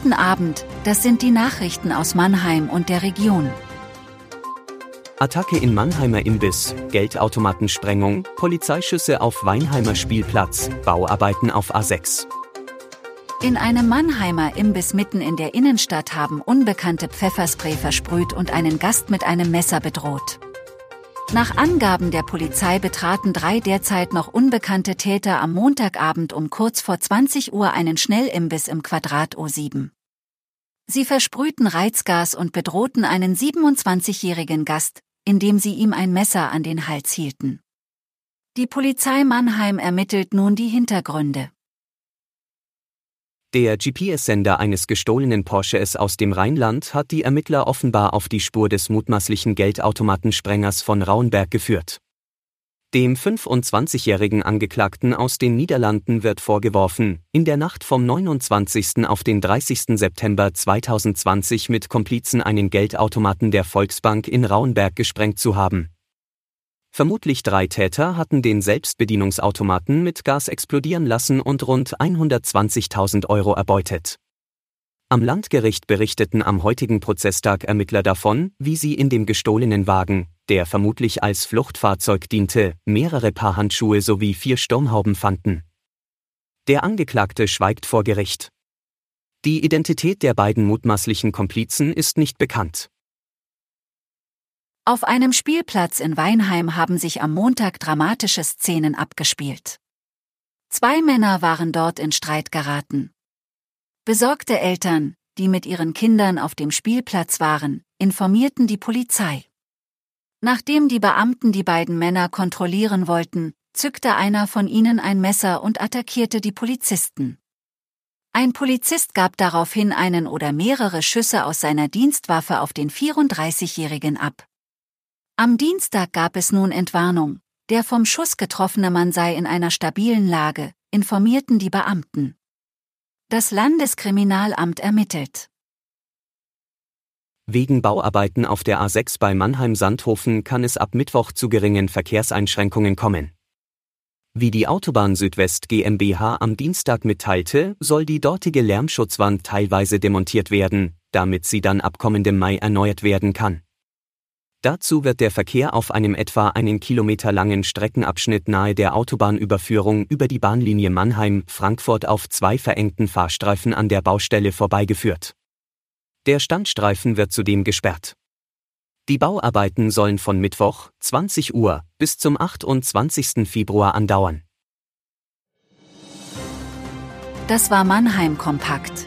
Guten Abend, das sind die Nachrichten aus Mannheim und der Region. Attacke in Mannheimer Imbiss, Geldautomatensprengung, Polizeischüsse auf Weinheimer Spielplatz, Bauarbeiten auf A6. In einem Mannheimer Imbiss mitten in der Innenstadt haben Unbekannte Pfefferspray versprüht und einen Gast mit einem Messer bedroht. Nach Angaben der Polizei betraten drei derzeit noch unbekannte Täter am Montagabend um kurz vor 20 Uhr einen Schnellimbiss im Quadrat O7. Sie versprühten Reizgas und bedrohten einen 27-jährigen Gast, indem sie ihm ein Messer an den Hals hielten. Die Polizei Mannheim ermittelt nun die Hintergründe. Der GPS-Sender eines gestohlenen Porsches aus dem Rheinland hat die Ermittler offenbar auf die Spur des mutmaßlichen Geldautomatensprengers von Rauenberg geführt. Dem 25-jährigen Angeklagten aus den Niederlanden wird vorgeworfen, in der Nacht vom 29. auf den 30. September 2020 mit Komplizen einen Geldautomaten der Volksbank in Rauenberg gesprengt zu haben. Vermutlich drei Täter hatten den Selbstbedienungsautomaten mit Gas explodieren lassen und rund 120.000 Euro erbeutet. Am Landgericht berichteten am heutigen Prozesstag Ermittler davon, wie sie in dem gestohlenen Wagen, der vermutlich als Fluchtfahrzeug diente, mehrere Paar Handschuhe sowie vier Sturmhauben fanden. Der Angeklagte schweigt vor Gericht. Die Identität der beiden mutmaßlichen Komplizen ist nicht bekannt. Auf einem Spielplatz in Weinheim haben sich am Montag dramatische Szenen abgespielt. Zwei Männer waren dort in Streit geraten. Besorgte Eltern, die mit ihren Kindern auf dem Spielplatz waren, informierten die Polizei. Nachdem die Beamten die beiden Männer kontrollieren wollten, zückte einer von ihnen ein Messer und attackierte die Polizisten. Ein Polizist gab daraufhin einen oder mehrere Schüsse aus seiner Dienstwaffe auf den 34-Jährigen ab. Am Dienstag gab es nun Entwarnung, der vom Schuss getroffene Mann sei in einer stabilen Lage, informierten die Beamten. Das Landeskriminalamt ermittelt. Wegen Bauarbeiten auf der A6 bei Mannheim-Sandhofen kann es ab Mittwoch zu geringen Verkehrseinschränkungen kommen. Wie die Autobahn Südwest GmbH am Dienstag mitteilte, soll die dortige Lärmschutzwand teilweise demontiert werden, damit sie dann ab kommendem Mai erneuert werden kann. Dazu wird der Verkehr auf einem etwa einen Kilometer langen Streckenabschnitt nahe der Autobahnüberführung über die Bahnlinie Mannheim-Frankfurt auf zwei verengten Fahrstreifen an der Baustelle vorbeigeführt. Der Standstreifen wird zudem gesperrt. Die Bauarbeiten sollen von Mittwoch, 20 Uhr, bis zum 28. Februar andauern. Das war Mannheim Kompakt.